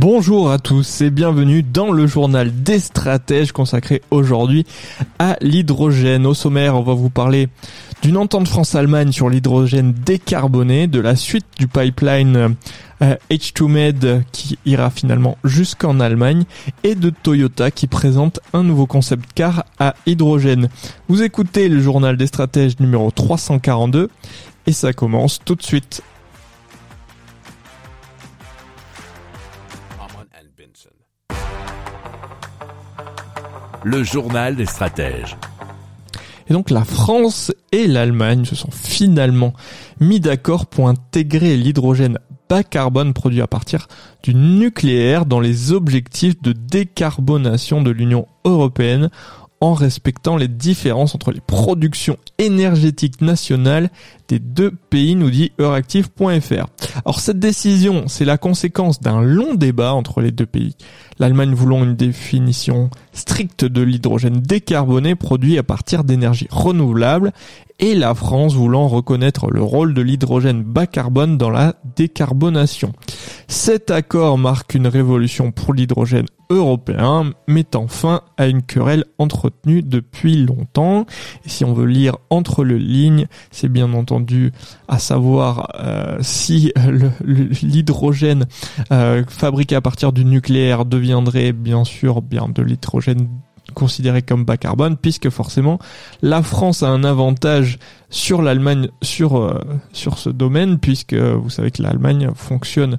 Bonjour à tous et bienvenue dans le journal des stratèges consacré aujourd'hui à l'hydrogène. Au sommaire, on va vous parler d'une entente France-Allemagne sur l'hydrogène décarboné, de la suite du pipeline H2Med euh, qui ira finalement jusqu'en Allemagne et de Toyota qui présente un nouveau concept car à hydrogène. Vous écoutez le journal des stratèges numéro 342 et ça commence tout de suite. Le journal des stratèges. Et donc la France et l'Allemagne se sont finalement mis d'accord pour intégrer l'hydrogène bas carbone produit à partir du nucléaire dans les objectifs de décarbonation de l'Union européenne en respectant les différences entre les productions énergétiques nationales des deux pays, nous dit Euractiv.fr. Alors cette décision, c'est la conséquence d'un long débat entre les deux pays. L'Allemagne voulant une définition stricte de l'hydrogène décarboné produit à partir d'énergies renouvelables et la France voulant reconnaître le rôle de l'hydrogène bas carbone dans la décarbonation. Cet accord marque une révolution pour l'hydrogène européen, mettant fin à une querelle entretenue depuis longtemps. Si on veut lire entre les lignes, c'est bien entendu à savoir euh, si l'hydrogène euh, fabriqué à partir du nucléaire deviendrait bien sûr bien de l'hydrogène considéré comme bas carbone puisque forcément la France a un avantage sur l'Allemagne sur euh, sur ce domaine puisque vous savez que l'Allemagne fonctionne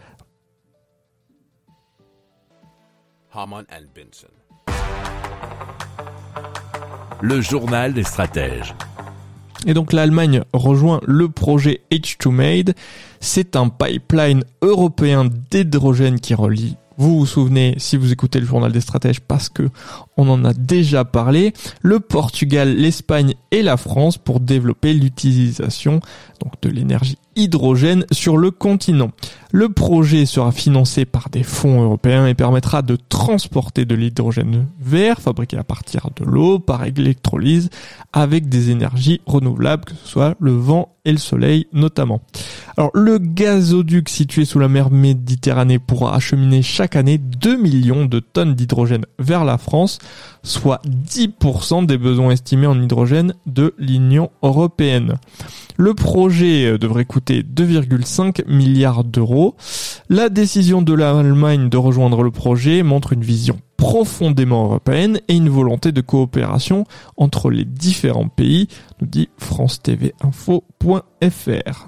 Haman and Benson. Le journal des stratèges. Et donc l'Allemagne rejoint le projet H2Made. C'est un pipeline européen d'hydrogène qui relie. Vous vous souvenez, si vous écoutez le journal des stratèges, parce que on en a déjà parlé, le Portugal, l'Espagne et la France pour développer l'utilisation donc de l'énergie hydrogène sur le continent. Le projet sera financé par des fonds européens et permettra de transporter de l'hydrogène vert fabriqué à partir de l'eau par électrolyse avec des énergies renouvelables, que ce soit le vent et le soleil notamment. Alors le gazoduc situé sous la mer Méditerranée pourra acheminer chaque année 2 millions de tonnes d'hydrogène vers la France, soit 10% des besoins estimés en hydrogène de l'Union européenne. Le projet euh, devrait coûter 2,5 milliards d'euros. La décision de l'Allemagne de rejoindre le projet montre une vision profondément européenne et une volonté de coopération entre les différents pays, nous dit France TV Info.fr.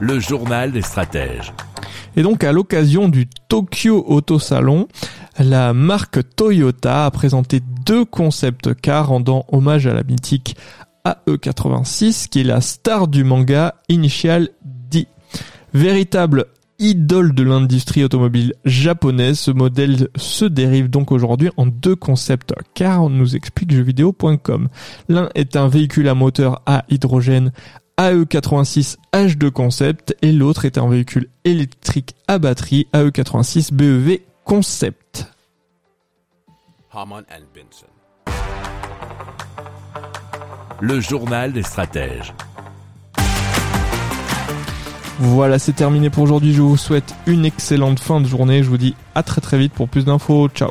Le journal des stratèges. Et donc à l'occasion du Tokyo Auto Salon, la marque Toyota a présenté deux concepts cars rendant hommage à la mythique AE86 qui est la star du manga Initial D. Véritable idole de l'industrie automobile japonaise, ce modèle se dérive donc aujourd'hui en deux concepts cars, nous explique jeuxvideo.com. L'un est un véhicule à moteur à hydrogène AE86 H2 Concept et l'autre est un véhicule électrique à batterie AE86 BEV Concept. Le journal des stratèges. Voilà, c'est terminé pour aujourd'hui. Je vous souhaite une excellente fin de journée. Je vous dis à très très vite pour plus d'infos. Ciao.